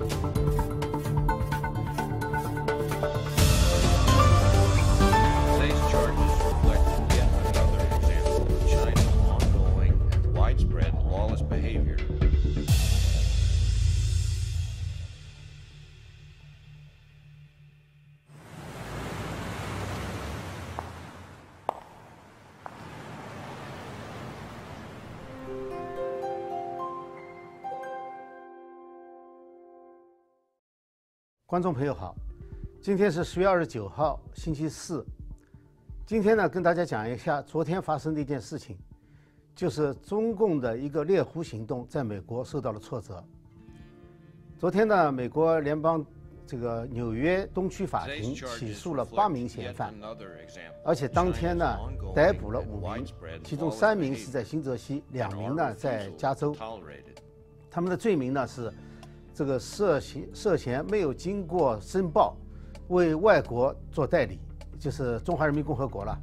you 观众朋友好，今天是十月二十九号，星期四。今天呢，跟大家讲一下昨天发生的一件事情，就是中共的一个猎狐行动在美国受到了挫折。昨天呢，美国联邦这个纽约东区法庭起诉了八名嫌犯，而且当天呢逮捕了五名其中三名是在新泽西，两名呢在加州.他们的罪名呢是这个涉嫌涉嫌没有经过申报，为外国做代理，就是中华人民共和国了。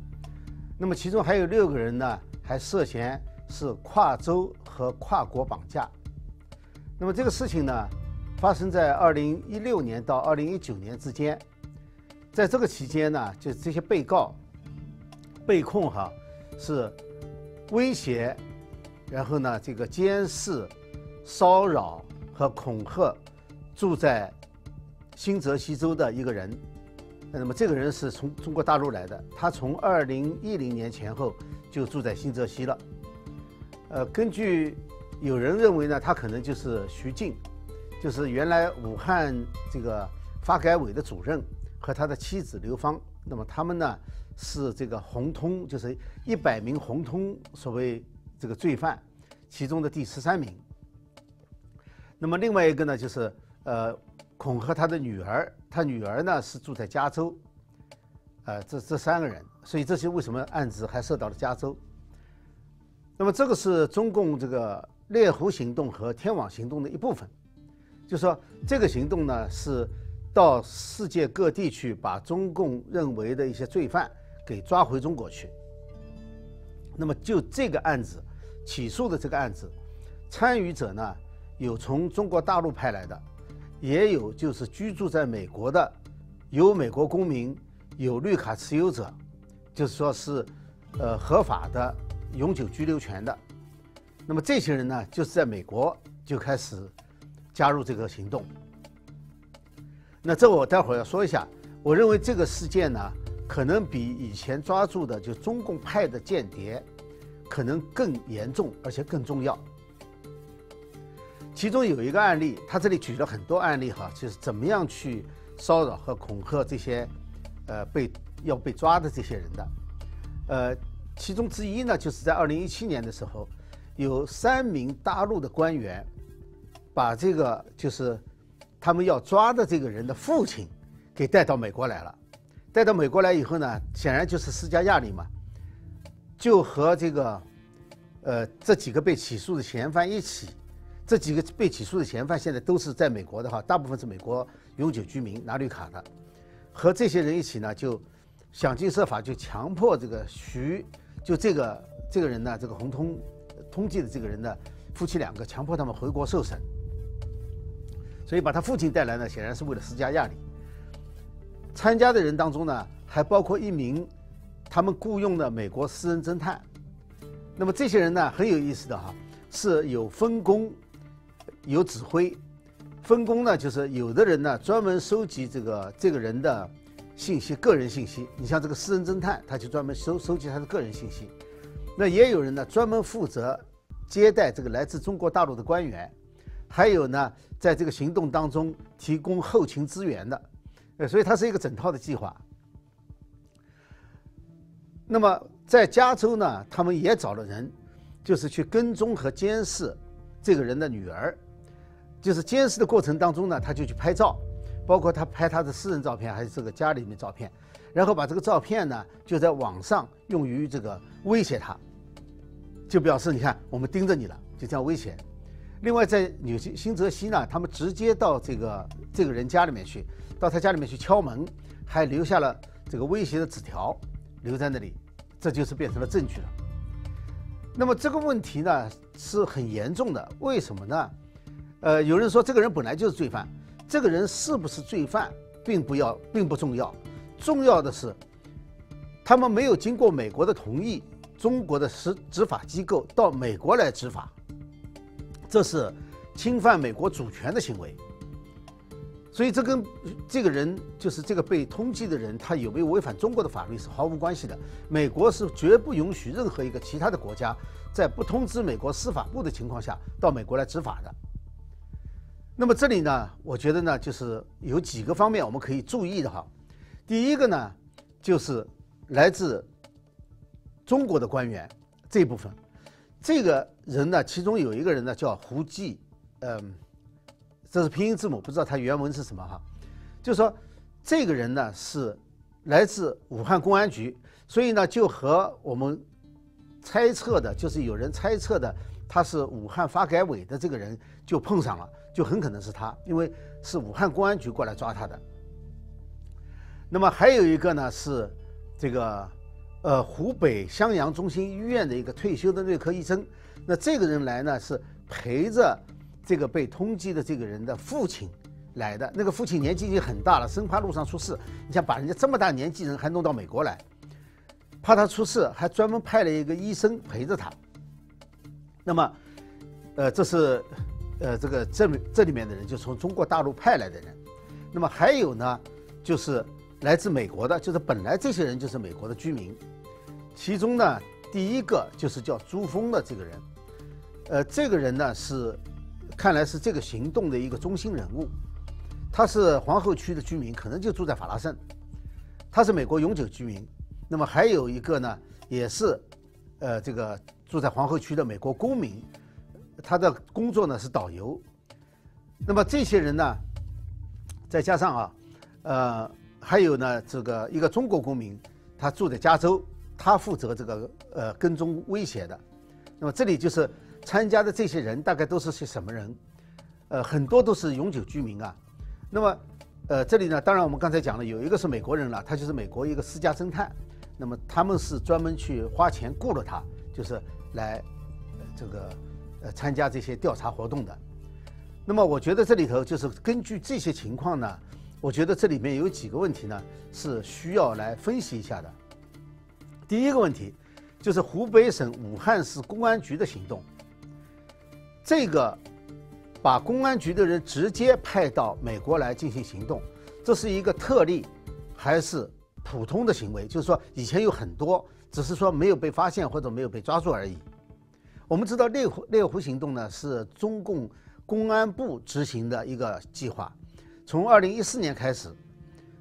那么其中还有六个人呢，还涉嫌是跨州和跨国绑架。那么这个事情呢，发生在二零一六年到二零一九年之间，在这个期间呢，就这些被告被控哈是威胁，然后呢这个监视、骚扰和恐吓住在新泽西州的一个人。那么这个人是从中国大陆来的，他从二零一零年前后就住在新泽西了。呃，根据有人认为呢，他可能就是徐静，就是原来武汉这个发改委的主任和他的妻子刘芳。那么他们呢是这个红通，就是一百名红通所谓这个罪犯其中的第十三名。那么另外一个呢，就是呃恐吓他的女儿，他女儿呢是住在加州，呃这这三个人，所以这些为什么案子还涉到了加州？那么这个是中共这个猎狐行动和天网行动的一部分，就说这个行动呢是到世界各地去把中共认为的一些罪犯给抓回中国去。那么就这个案子起诉的这个案子，参与者呢有从中国大陆派来的，也有就是居住在美国的，有美国公民，有绿卡持有者，就是说是呃合法的永久居留权的。那么这些人呢，就是在美国就开始加入这个行动。那这我待会儿要说一下，我认为这个事件呢，可能比以前抓住的就中共派的间谍，可能更严重，而且更重要。其中有一个案例，他这里举了很多案例哈，就是怎么样去骚扰和恐吓这些，呃，被要被抓的这些人的，呃，其中之一呢，就是在二零一七年的时候，有三名大陆的官员，把这个就是他们要抓的这个人的父亲给带到美国来了。带到美国来以后呢，显然就是施加压力嘛，就和这个呃这几个被起诉的嫌犯一起。这几个被起诉的嫌犯现在都是在美国的哈，大部分是美国永久居民拿绿卡的，和这些人一起呢，就想尽设法就强迫这个徐，就这个这个人呢，这个红通通缉的这个人呢，夫妻两个强迫他们回国受审，所以把他父亲带来呢，显然是为了施加压力。参加的人当中呢，还包括一名他们雇佣的美国私人侦探。那么这些人呢，很有意思的哈，是有分工。有指挥，分工呢，就是有的人呢专门收集这个这个人的信息，个人信息。你像这个私人侦探，他就专门收收集他的个人信息。那也有人呢专门负责接待这个来自中国大陆的官员，还有呢在这个行动当中提供后勤支援的。呃，所以它是一个整套的计划。那么在加州呢，他们也找了人，就是去跟踪和监视这个人的女儿。就是监视的过程当中呢，他就去拍照，包括他拍他的私人照片，还是这个家里面照片，然后把这个照片呢就在网上用于这个威胁他，就表示你看我们盯着你了，就这样威胁。另外在纽西新泽西呢，他们直接到这个这个人家里面去，到他家里面去敲门，还留下了这个威胁的纸条留在那里，这就是变成了证据了。那么这个问题呢是很严重的，为什么呢？呃，有人说这个人本来就是罪犯，这个人是不是罪犯，并不要，并不重要，重要的是，他们没有经过美国的同意，中国的执执法机构到美国来执法，这是侵犯美国主权的行为。所以这跟这个人就是这个被通缉的人，他有没有违反中国的法律是毫无关系的。美国是绝不允许任何一个其他的国家在不通知美国司法部的情况下到美国来执法的。那么这里呢，我觉得呢，就是有几个方面我们可以注意的哈。第一个呢，就是来自中国的官员这部分，这个人呢，其中有一个人呢叫胡继，嗯。这是拼音字母，不知道他原文是什么哈。就说，这个人呢是来自武汉公安局，所以呢就和我们猜测的，就是有人猜测的他是武汉发改委的这个人就碰上了，就很可能是他，因为是武汉公安局过来抓他的。那么还有一个呢是这个呃湖北襄阳中心医院的一个退休的内科医生，那这个人来呢是陪着。这个被通缉的这个人的父亲来的，那个父亲年纪已经很大了，生怕路上出事。你想把人家这么大年纪人还弄到美国来，怕他出事，还专门派了一个医生陪着他。那么，呃，这是，呃，这个这这里面的人就从中国大陆派来的人。那么还有呢，就是来自美国的，就是本来这些人就是美国的居民。其中呢，第一个就是叫朱峰的这个人，呃，这个人呢是。看来是这个行动的一个中心人物，他是皇后区的居民，可能就住在法拉盛，他是美国永久居民。那么还有一个呢，也是，呃，这个住在皇后区的美国公民，他的工作呢是导游。那么这些人呢，再加上啊，呃，还有呢这个一个中国公民，他住在加州，他负责这个呃跟踪威胁的。那么这里就是。参加的这些人大概都是些什么人？呃，很多都是永久居民啊。那么，呃，这里呢，当然我们刚才讲了，有一个是美国人了，他就是美国一个私家侦探。那么他们是专门去花钱雇了他，就是来这个参加这些调查活动的。那么我觉得这里头就是根据这些情况呢，我觉得这里面有几个问题呢是需要来分析一下的。第一个问题就是湖北省武汉市公安局的行动。这个把公安局的人直接派到美国来进行行动，这是一个特例还是普通的行为？就是说，以前有很多，只是说没有被发现或者没有被抓住而已。我们知道猎狐猎狐行动呢是中共公安部执行的一个计划，从二零一四年开始，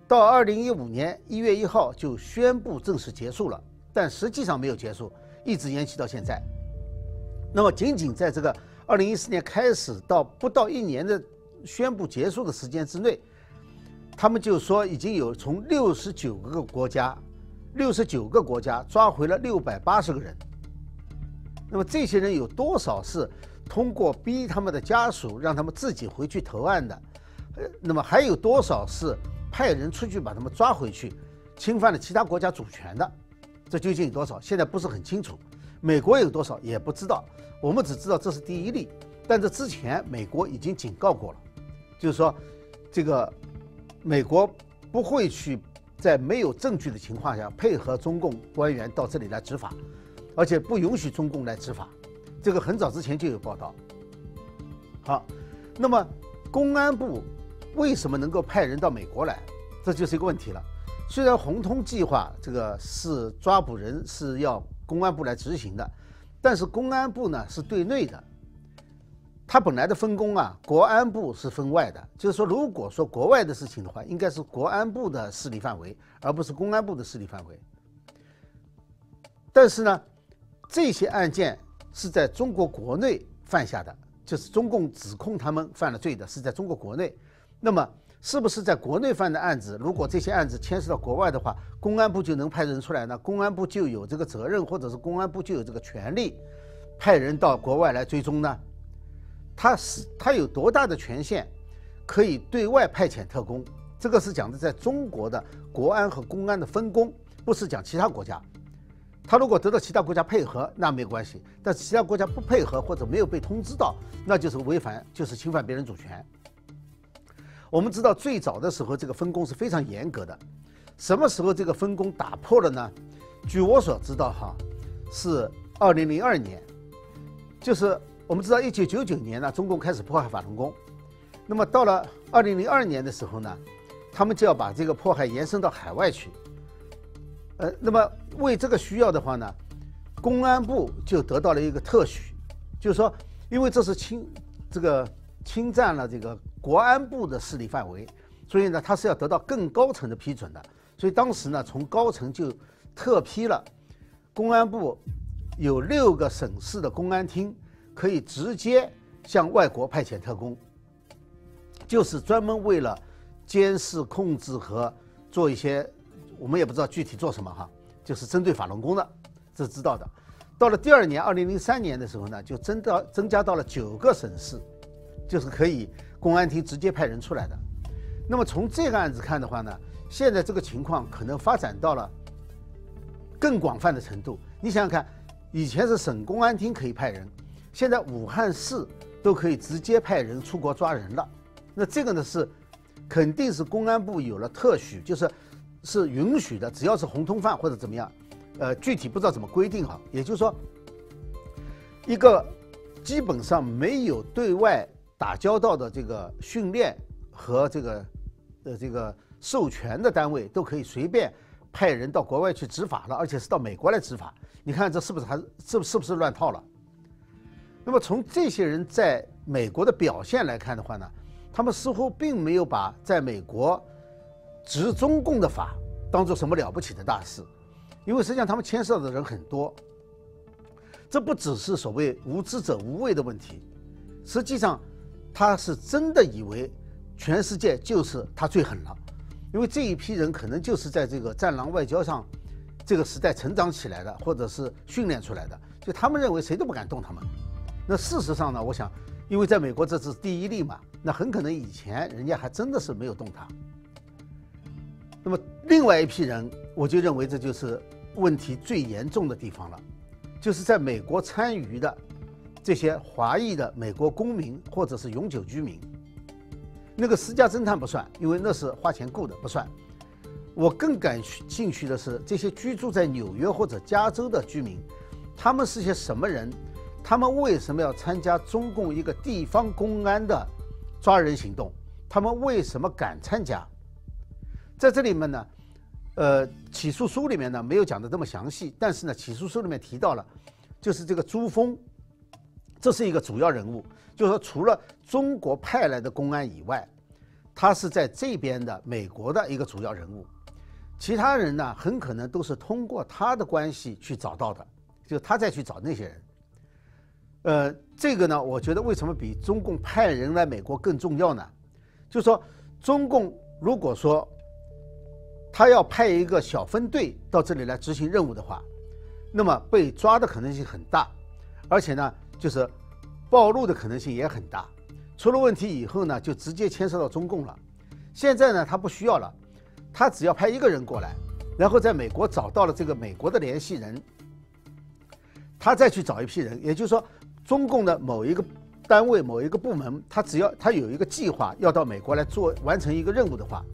到二零一五年一月一号就宣布正式结束了，但实际上没有结束，一直延期到现在。那么仅仅在这个。二零一四年开始到不到一年的宣布结束的时间之内，他们就说已经有从六十九个国家，六十九个国家抓回了六百八十个人。那么这些人有多少是通过逼他们的家属让他们自己回去投案的？呃，那么还有多少是派人出去把他们抓回去，侵犯了其他国家主权的？这究竟有多少？现在不是很清楚。美国有多少也不知道，我们只知道这是第一例，但这之前美国已经警告过了，就是说，这个美国不会去在没有证据的情况下配合中共官员到这里来执法，而且不允许中共来执法，这个很早之前就有报道。好，那么公安部为什么能够派人到美国来？这就是一个问题了。虽然红通计划这个是抓捕人是要。公安部来执行的，但是公安部呢是对内的，他本来的分工啊，国安部是分外的。就是说，如果说国外的事情的话，应该是国安部的势力范围，而不是公安部的势力范围。但是呢，这些案件是在中国国内犯下的，就是中共指控他们犯了罪的，是在中国国内，那么。是不是在国内犯的案子？如果这些案子牵涉到国外的话，公安部就能派人出来呢？公安部就有这个责任，或者是公安部就有这个权利，派人到国外来追踪呢？他是他有多大的权限，可以对外派遣特工？这个是讲的在中国的国安和公安的分工，不是讲其他国家。他如果得到其他国家配合，那没有关系；但其他国家不配合或者没有被通知到，那就是违反，就是侵犯别人主权。我们知道最早的时候这个分工是非常严格的，什么时候这个分工打破了呢？据我所知道哈，是二零零二年，就是我们知道一九九九年呢，中共开始迫害法轮功，那么到了二零零二年的时候呢，他们就要把这个迫害延伸到海外去。呃，那么为这个需要的话呢，公安部就得到了一个特许，就是说，因为这是侵这个侵占了这个国安部的势力范围，所以呢，他是要得到更高层的批准的。所以当时呢，从高层就特批了公安部有六个省市的公安厅可以直接向外国派遣特工，就是专门为了监视、控制和做一些。我们也不知道具体做什么哈，就是针对法轮功的，这是知道的。到了第二年，二零零三年的时候呢，就增到增加到了九个省市，就是可以公安厅直接派人出来的。那么从这个案子看的话呢，现在这个情况可能发展到了更广泛的程度。你想想看，以前是省公安厅可以派人，现在武汉市都可以直接派人出国抓人了。那这个呢是肯定是公安部有了特许，就是。是允许的，只要是红通犯或者怎么样，呃，具体不知道怎么规定哈。也就是说，一个基本上没有对外打交道的这个训练和这个呃这个授权的单位，都可以随便派人到国外去执法了，而且是到美国来执法。你看这是不是还是是不是乱套了？那么从这些人在美国的表现来看的话呢，他们似乎并没有把在美国。执中共的法当做什么了不起的大事？因为实际上他们牵涉的人很多，这不只是所谓无知者无畏的问题，实际上他是真的以为全世界就是他最狠了，因为这一批人可能就是在这个战狼外交上这个时代成长起来的，或者是训练出来的，就他们认为谁都不敢动他们。那事实上呢，我想，因为在美国这是第一例嘛，那很可能以前人家还真的是没有动他。那么，另外一批人，我就认为这就是问题最严重的地方了，就是在美国参与的这些华裔的美国公民或者是永久居民。那个私家侦探不算，因为那是花钱雇的，不算。我更感兴趣的是这些居住在纽约或者加州的居民，他们是些什么人？他们为什么要参加中共一个地方公安的抓人行动？他们为什么敢参加？在这里面呢，呃，起诉书里面呢没有讲的这么详细，但是呢，起诉书里面提到了，就是这个朱峰，这是一个主要人物，就是说除了中国派来的公安以外，他是在这边的美国的一个主要人物，其他人呢很可能都是通过他的关系去找到的，就他再去找那些人，呃，这个呢，我觉得为什么比中共派人来美国更重要呢？就是说，中共如果说他要派一个小分队到这里来执行任务的话，那么被抓的可能性很大，而且呢，就是暴露的可能性也很大。出了问题以后呢，就直接牵涉到中共了。现在呢，他不需要了，他只要派一个人过来，然后在美国找到了这个美国的联系人，他再去找一批人。也就是说，中共的某一个单位、某一个部门，他只要他有一个计划要到美国来做完成一个任务的话。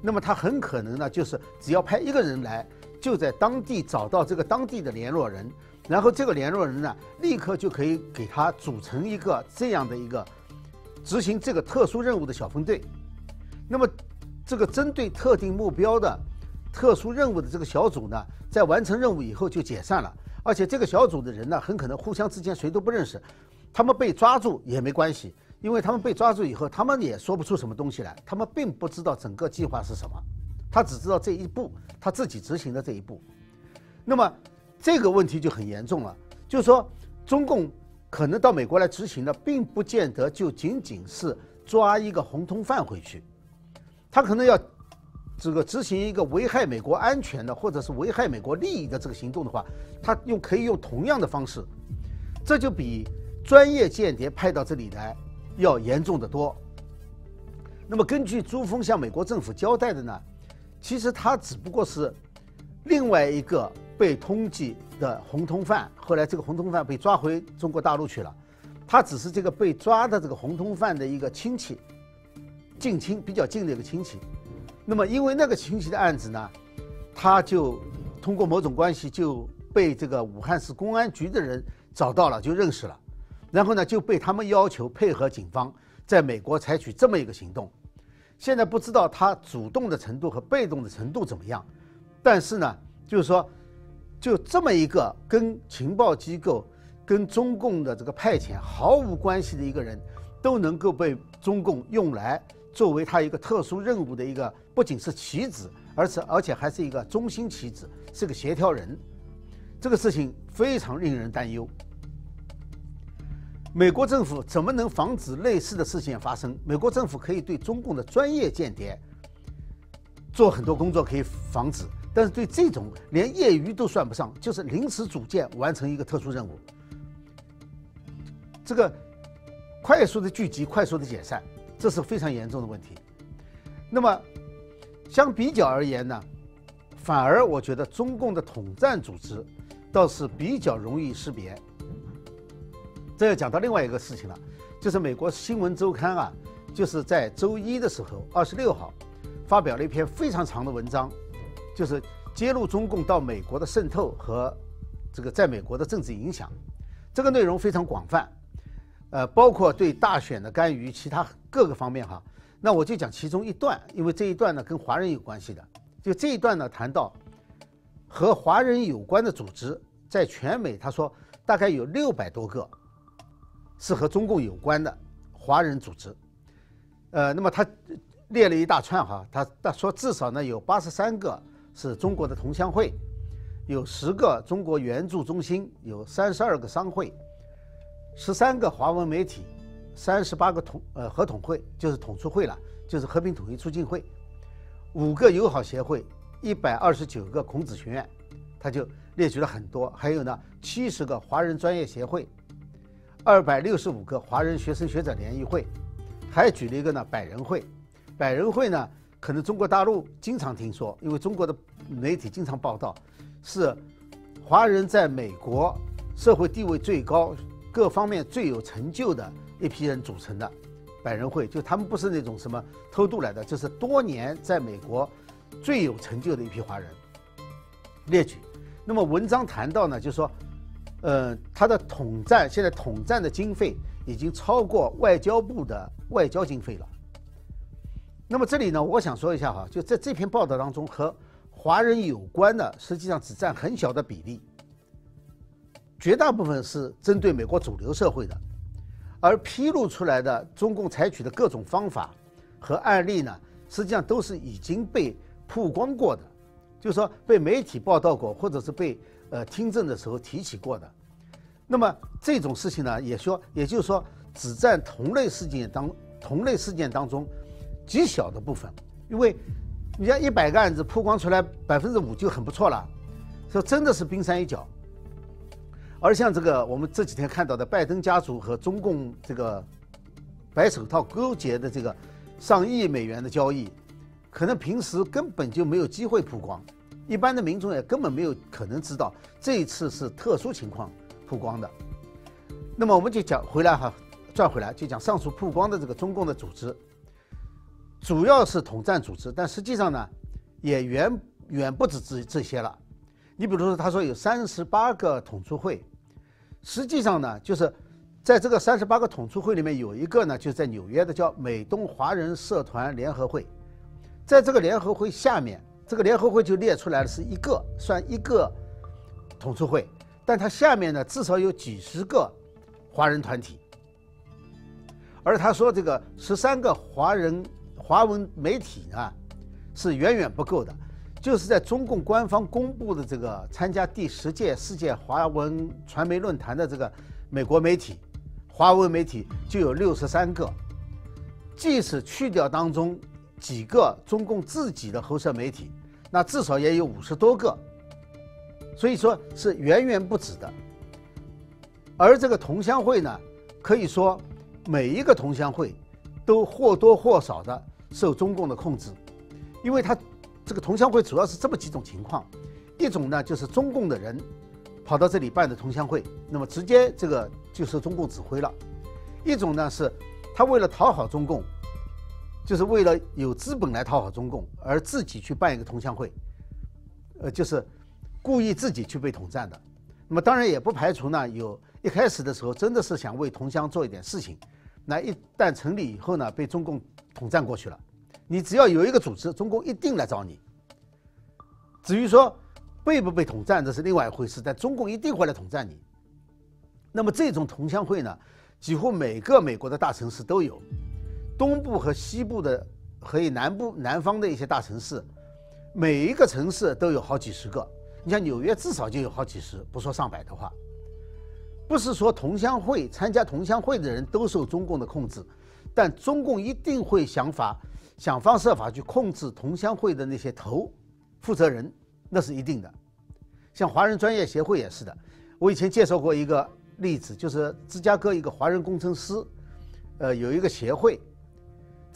那么他很可能呢，就是只要派一个人来，就在当地找到这个当地的联络人，然后这个联络人呢，立刻就可以给他组成一个这样的一个执行这个特殊任务的小分队。那么这个针对特定目标的特殊任务的这个小组呢，在完成任务以后就解散了，而且这个小组的人呢，很可能互相之间谁都不认识，他们被抓住也没关系。因为他们被抓住以后，他们也说不出什么东西来，他们并不知道整个计划是什么，他只知道这一步他自己执行的这一步。那么这个问题就很严重了，就是说中共可能到美国来执行的，并不见得就仅仅是抓一个红通犯回去，他可能要这个执行一个危害美国安全的或者是危害美国利益的这个行动的话，他用可以用同样的方式，这就比专业间谍派到这里来。要严重的多。那么，根据朱峰向美国政府交代的呢，其实他只不过是另外一个被通缉的红通犯。后来，这个红通犯被抓回中国大陆去了，他只是这个被抓的这个红通犯的一个亲戚。近亲比较近的一个亲戚。那么因为那个亲戚的案子呢，他就通过某种关系就被这个武汉市公安局的人找到了，就认识了，然后呢就被他们要求配合警方在美国采取这么一个行动。现在不知道他主动的程度和被动的程度怎么样，但是呢，就是说，就这么一个跟情报机构、跟中共的这个派遣毫无关系的一个人，都能够被中共用来作为他一个特殊任务的一个，不仅是棋子，而且而且还是一个中心棋子，是个协调人，这个事情非常令人担忧。美国政府怎么能防止类似的事情发生？美国政府可以对中共的专业间谍做很多工作，可以防止；但是对这种连业余都算不上，就是临时组建完成一个特殊任务，这个快速的聚集、快速的解散，这是非常严重的问题。那么，相比较而言呢，反而我觉得中共的统战组织倒是比较容易识别。这要讲到另外一个事情了，就是美国新闻周刊啊，就是在周一的时候，二十六号，发表了一篇非常长的文章，就是揭露中共到美国的渗透和这个在美国的政治影响。这个内容非常广泛，呃，包括对大选的干预，其他各个方面哈。那我就讲其中一段，因为这一段呢跟华人有关系的。就这一段呢谈到和华人有关的组织，在全美，他说大概有六百多个。是和中共有关的华人组织，呃，那么他列了一大串哈，他他说至少呢有八十三个是中国的同乡会，有十个中国援助中心，有三十二个商会，十三个华文媒体，三十八个统呃合统会，就是统促会了，就是和平统一促进会，五个友好协会，一百二十九个孔子学院，他就列举了很多，还有呢七十个华人专业协会。二百六十五个华人学生学者联谊会，还举了一个呢百人会。百人会呢，可能中国大陆经常听说，因为中国的媒体经常报道，是华人在美国社会地位最高、各方面最有成就的一批人组成的百人会。就他们不是那种什么偷渡来的，就是多年在美国最有成就的一批华人列举。那么文章谈到呢，就是说。呃，它的统战现在统战的经费已经超过外交部的外交经费了。那么这里呢，我想说一下哈，就在这篇报道当中，和华人有关的实际上只占很小的比例，绝大部分是针对美国主流社会的，而披露出来的中共采取的各种方法和案例呢，实际上都是已经被曝光过的，就是说被媒体报道过，或者是被。呃，听证的时候提起过的，那么这种事情呢，也说，也就是说，只占同类事件当同类事件当中极小的部分，因为你像一百个案子曝光出来百分之五就很不错了，说真的是冰山一角。而像这个我们这几天看到的拜登家族和中共这个白手套勾结的这个上亿美元的交易，可能平时根本就没有机会曝光。一般的民众也根本没有可能知道这一次是特殊情况曝光的。那么我们就讲回来哈，转回来就讲上述曝光的这个中共的组织，主要是统战组织，但实际上呢，也远远不止这这些了。你比如说，他说有三十八个统促会，实际上呢，就是在这个三十八个统促会里面有一个呢，就在纽约的叫美东华人社团联合会，在这个联合会下面。这个联合会就列出来了，是一个算一个统促会，但它下面呢至少有几十个华人团体，而他说这个十三个华人华文媒体呢是远远不够的，就是在中共官方公布的这个参加第十届世界华文传媒论坛的这个美国媒体，华文媒体就有六十三个，即使去掉当中几个中共自己的喉舌媒体。那至少也有五十多个，所以说是远远不止的。而这个同乡会呢，可以说每一个同乡会都或多或少的受中共的控制，因为它这个同乡会主要是这么几种情况：一种呢就是中共的人跑到这里办的同乡会，那么直接这个就受中共指挥了；一种呢是他为了讨好中共，就是为了有资本来讨好中共，而自己去办一个同乡会，呃，就是故意自己去被统战的。那么当然也不排除呢，有一开始的时候真的是想为同乡做一点事情，那一旦成立以后呢，被中共统战过去了。你只要有一个组织，中共一定来找你。至于说被不被统战，这是另外一回事，但中共一定会来统战你。那么这种同乡会呢，几乎每个美国的大城市都有，东部和西部的和南部南方的一些大城市，每一个城市都有好几十个。你像纽约至少就有好几十，不说上百的话。不是说同乡会参加同乡会的人都受中共的控制，但中共一定会想法想方设法去控制同乡会的那些头负责人，那是一定的。像华人专业协会也是的，我以前介绍过一个例子，就是芝加哥一个华人工程师，呃，有一个协会，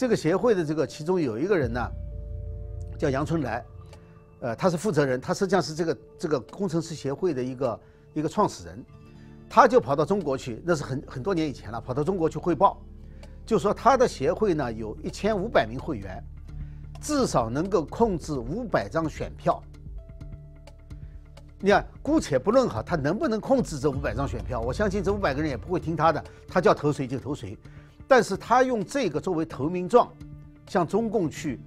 这个协会的这个其中有一个人呢，叫杨春来。呃，他是负责人，他实际上是这个这个工程师协会的一个一个创始人，他就跑到中国去，那是很很多年以前了，跑到中国去汇报，就说他的协会呢有一千五百名会员，至少能够控制五百张选票。你看，姑且不论哈，他能不能控制这五百张选票，我相信这五百个人也不会听他的，他叫投谁就投谁，但是他用这个作为投名状，向中共去。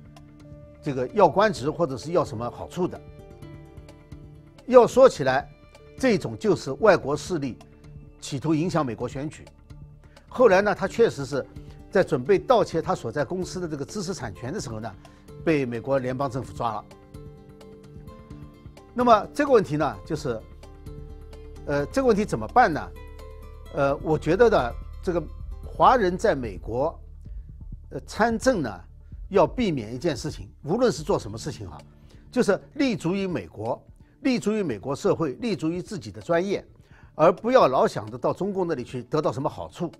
这个要官职或者是要什么好处的，要说起来，这种就是外国势力企图影响美国选举。后来呢，他确实是在准备盗窃他所在公司的这个知识产权的时候呢，被美国联邦政府抓了。那么这个问题呢，就是，呃，这个问题怎么办呢？呃，我觉得呢，这个华人在美国，呃，参政呢。要避免一件事情，无论是做什么事情哈，就是立足于美国，立足于美国社会，立足于自己的专业，而不要老想着到中共那里去得到什么好处。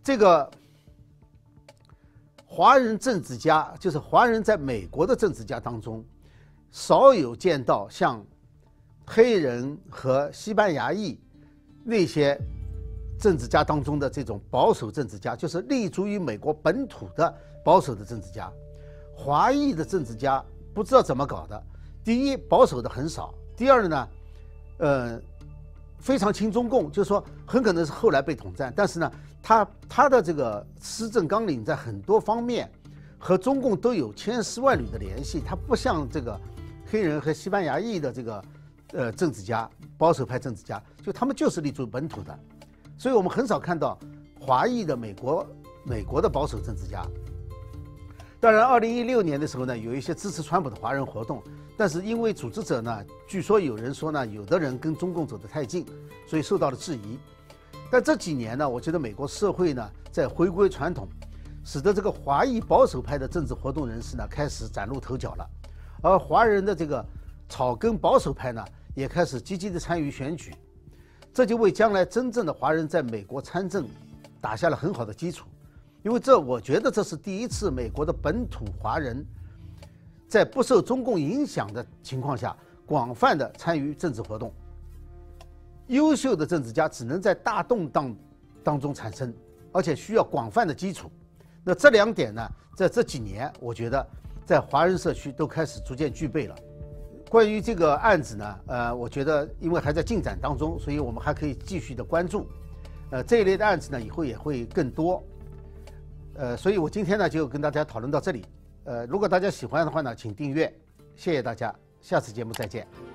这个华人政治家，就是华人在美国的政治家当中，少有见到像黑人和西班牙裔那些。政治家当中的这种保守政治家，就是立足于美国本土的保守的政治家。华裔的政治家不知道怎么搞的。第一，保守的很少；第二呢，呃，非常亲中共，就是说很可能是后来被统战。但是呢，他他的这个施政纲领在很多方面和中共都有千丝万缕的联系。他不像这个黑人和西班牙裔的这个呃政治家，保守派政治家，就他们就是立足本土的。所以我们很少看到华裔的美国美国的保守政治家。当然，二零一六年的时候呢，有一些支持川普的华人活动，但是因为组织者呢，据说有人说呢，有的人跟中共走得太近，所以受到了质疑。但这几年呢，我觉得美国社会呢在回归传统，使得这个华裔保守派的政治活动人士呢开始崭露头角了，而华人的这个草根保守派呢也开始积极的参与选举。这就为将来真正的华人在美国参政打下了很好的基础，因为这我觉得这是第一次美国的本土华人在不受中共影响的情况下广泛的参与政治活动。优秀的政治家只能在大动荡当中产生，而且需要广泛的基础。那这两点呢，在这几年，我觉得在华人社区都开始逐渐具备了。关于这个案子呢，呃，我觉得因为还在进展当中，所以我们还可以继续的关注。呃，这一类的案子呢，以后也会更多。呃，所以我今天呢就跟大家讨论到这里。呃，如果大家喜欢的话呢，请订阅，谢谢大家，下次节目再见。